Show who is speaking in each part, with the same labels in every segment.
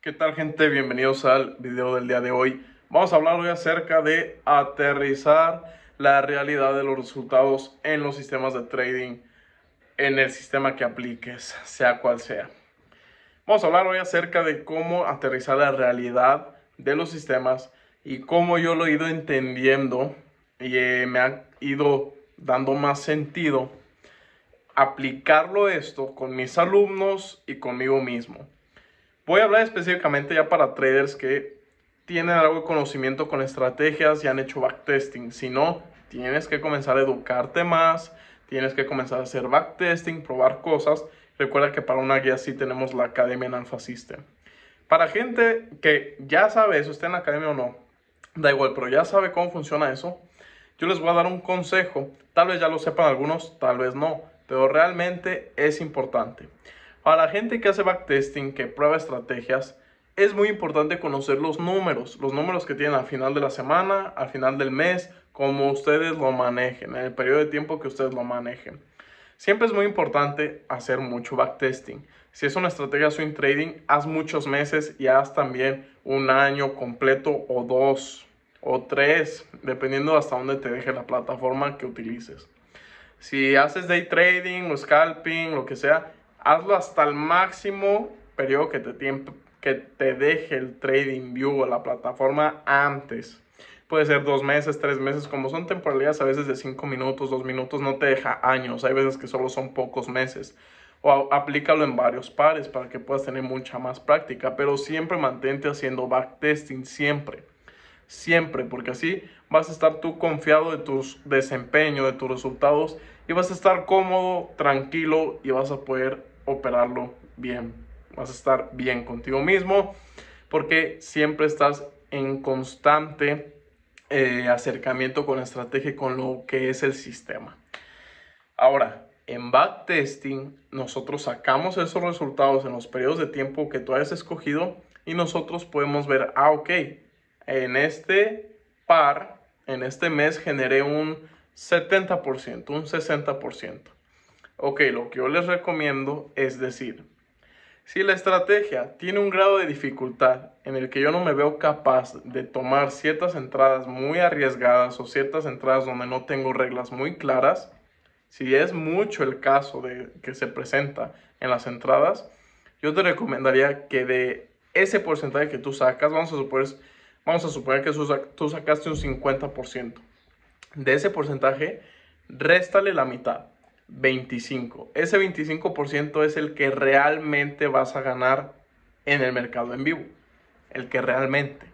Speaker 1: ¿Qué tal gente? Bienvenidos al video del día de hoy. Vamos a hablar hoy acerca de aterrizar la realidad de los resultados en los sistemas de trading, en el sistema que apliques, sea cual sea. Vamos a hablar hoy acerca de cómo aterrizar la realidad de los sistemas y cómo yo lo he ido entendiendo y eh, me ha ido dando más sentido aplicarlo esto con mis alumnos y conmigo mismo. Voy a hablar específicamente ya para traders que tienen algo de conocimiento con estrategias y han hecho backtesting. Si no, tienes que comenzar a educarte más, tienes que comenzar a hacer backtesting, probar cosas. Recuerda que para una guía sí tenemos la academia en Alpha System. Para gente que ya sabe eso, esté en la academia o no, da igual, pero ya sabe cómo funciona eso, yo les voy a dar un consejo. Tal vez ya lo sepan algunos, tal vez no pero realmente es importante. Para la gente que hace backtesting, que prueba estrategias, es muy importante conocer los números, los números que tienen al final de la semana, al final del mes, como ustedes lo manejen, en el periodo de tiempo que ustedes lo manejen. Siempre es muy importante hacer mucho backtesting. Si es una estrategia swing trading, haz muchos meses y haz también un año completo o dos o tres, dependiendo hasta dónde te deje la plataforma que utilices. Si haces day trading o scalping, lo que sea, hazlo hasta el máximo periodo que te, que te deje el trading view o la plataforma antes. Puede ser dos meses, tres meses, como son temporalidades a veces de cinco minutos, dos minutos, no te deja años. Hay veces que solo son pocos meses. O aplícalo en varios pares para que puedas tener mucha más práctica. Pero siempre mantente haciendo backtesting, siempre siempre, porque así vas a estar tú confiado de tu desempeño, de tus resultados y vas a estar cómodo, tranquilo y vas a poder operarlo bien. Vas a estar bien contigo mismo porque siempre estás en constante eh, acercamiento con la estrategia y con lo que es el sistema. Ahora, en backtesting, nosotros sacamos esos resultados en los periodos de tiempo que tú hayas escogido y nosotros podemos ver, ah, ok, en este par, en este mes generé un 70%, un 60%. Ok, lo que yo les recomiendo es decir, si la estrategia tiene un grado de dificultad en el que yo no me veo capaz de tomar ciertas entradas muy arriesgadas o ciertas entradas donde no tengo reglas muy claras, si es mucho el caso de que se presenta en las entradas, yo te recomendaría que de ese porcentaje que tú sacas, vamos a suponer Vamos a suponer que tú sacaste un 50%. De ese porcentaje, réstale la mitad, 25. Ese 25% es el que realmente vas a ganar en el mercado en vivo. El que realmente.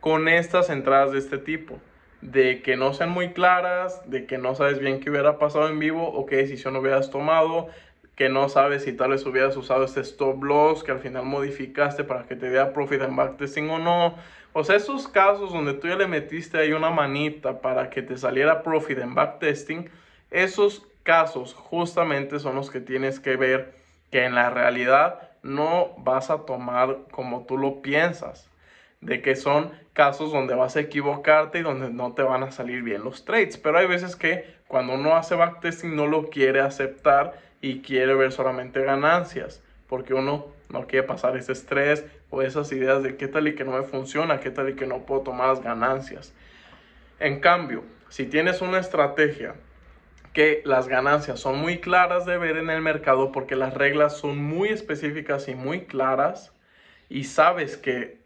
Speaker 1: Con estas entradas de este tipo, de que no sean muy claras, de que no sabes bien qué hubiera pasado en vivo o qué decisión hubieras tomado, que no sabes si tal vez hubieras usado este stop loss que al final modificaste para que te dé profit en backtesting o no. O sea, esos casos donde tú ya le metiste ahí una manita para que te saliera profit en backtesting, esos casos justamente son los que tienes que ver que en la realidad no vas a tomar como tú lo piensas. De que son casos donde vas a equivocarte y donde no te van a salir bien los trades. Pero hay veces que cuando uno hace backtesting no lo quiere aceptar y quiere ver solamente ganancias, porque uno no quiere pasar ese estrés o esas ideas de qué tal y que no me funciona, qué tal y que no puedo tomar las ganancias. En cambio, si tienes una estrategia que las ganancias son muy claras de ver en el mercado porque las reglas son muy específicas y muy claras y sabes que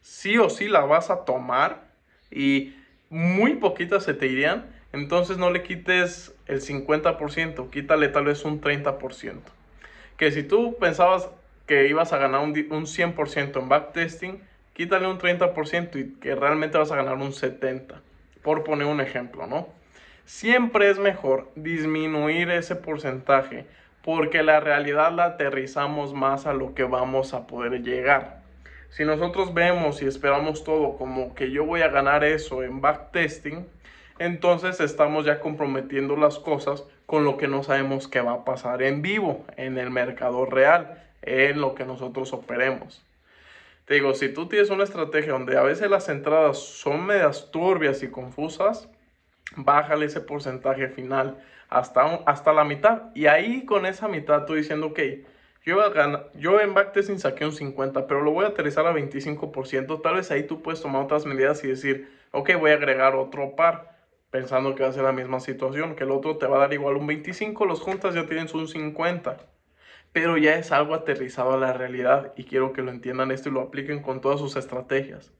Speaker 1: sí o sí la vas a tomar y muy poquitas se te irían, entonces no le quites el 50%, quítale tal vez un 30%. Que si tú pensabas que ibas a ganar un, 100% en backtesting, quítale un 30% y que realmente vas a ganar un 70%, por poner un ejemplo, ¿no? Siempre es mejor disminuir ese porcentaje porque la realidad la aterrizamos más a lo que vamos a poder llegar. Si nosotros vemos y esperamos todo como que yo voy a ganar eso en backtesting, entonces estamos ya comprometiendo las cosas con lo que no sabemos que va a pasar en vivo, en el mercado real, en lo que nosotros operemos. Te digo, si tú tienes una estrategia donde a veces las entradas son medias turbias y confusas, bájale ese porcentaje final hasta, hasta la mitad. Y ahí con esa mitad tú diciendo, ok, Yo, yo en backtesting saqué un 50, pero lo voy a aterrizar a 25%. Tal vez ahí tú puedes tomar otras medidas y decir, ok, voy a agregar otro par, pensando que va a ser la misma situación, que el otro te va a dar igual un 25, los juntas ya tienes un 50. Pero ya es algo aterrizado a la realidad y quiero que lo entiendan esto y lo apliquen con todas sus estrategias.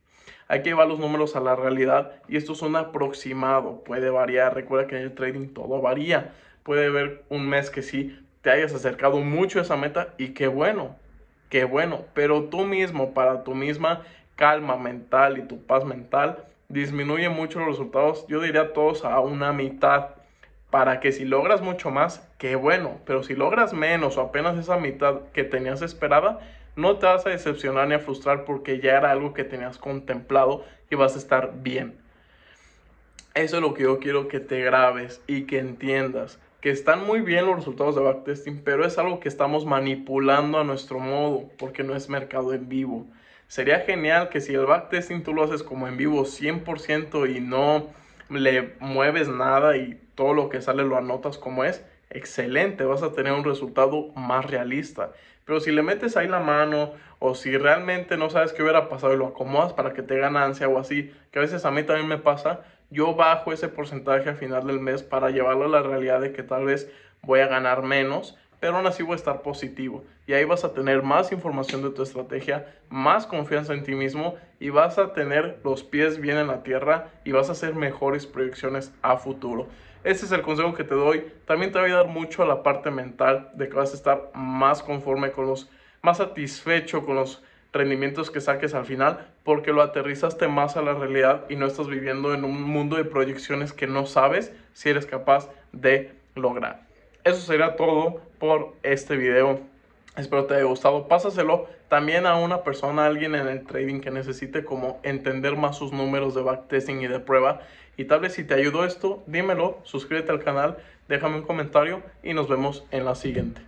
Speaker 1: Hay que llevar los números a la realidad y esto es un aproximado, puede variar. Recuerda que en el trading todo varía. Puede haber un mes que sí te hayas acercado mucho a esa meta y qué bueno, qué bueno. Pero tú mismo, para tu misma calma mental y tu paz mental, disminuye mucho los resultados. Yo diría todos a una mitad para que si logras mucho más, qué bueno, pero si logras menos o apenas esa mitad que tenías esperada, no te vas a decepcionar ni a frustrar porque ya era algo que tenías contemplado y vas a estar bien. Eso es lo que yo quiero que te grabes y que entiendas. Que están muy bien los resultados de backtesting, pero es algo que estamos manipulando a nuestro modo porque no es mercado en vivo. Sería genial que si el backtesting tú lo haces como en vivo 100% y no le mueves nada y todo lo que sale lo anotas como es, excelente, vas a tener un resultado más realista. Pero si le metes ahí la mano o si realmente no sabes qué hubiera pasado y lo acomodas para que te ganancia o así, que a veces a mí también me pasa, yo bajo ese porcentaje a final del mes para llevarlo a la realidad de que tal vez voy a ganar menos, pero aún así voy a estar positivo. Y ahí vas a tener más información de tu estrategia, más confianza en ti mismo y vas a tener los pies bien en la tierra y vas a hacer mejores proyecciones a futuro. Ese es el consejo que te doy. También te va a ayudar mucho a la parte mental de que vas a estar más conforme con los, más satisfecho con los rendimientos que saques al final porque lo aterrizaste más a la realidad y no estás viviendo en un mundo de proyecciones que no sabes si eres capaz de lograr. Eso sería todo por este video. Espero te haya gustado. Pásaselo también a una persona, a alguien en el trading que necesite como entender más sus números de backtesting y de prueba. Y tal vez si te ayudó esto, dímelo, suscríbete al canal, déjame un comentario y nos vemos en la siguiente.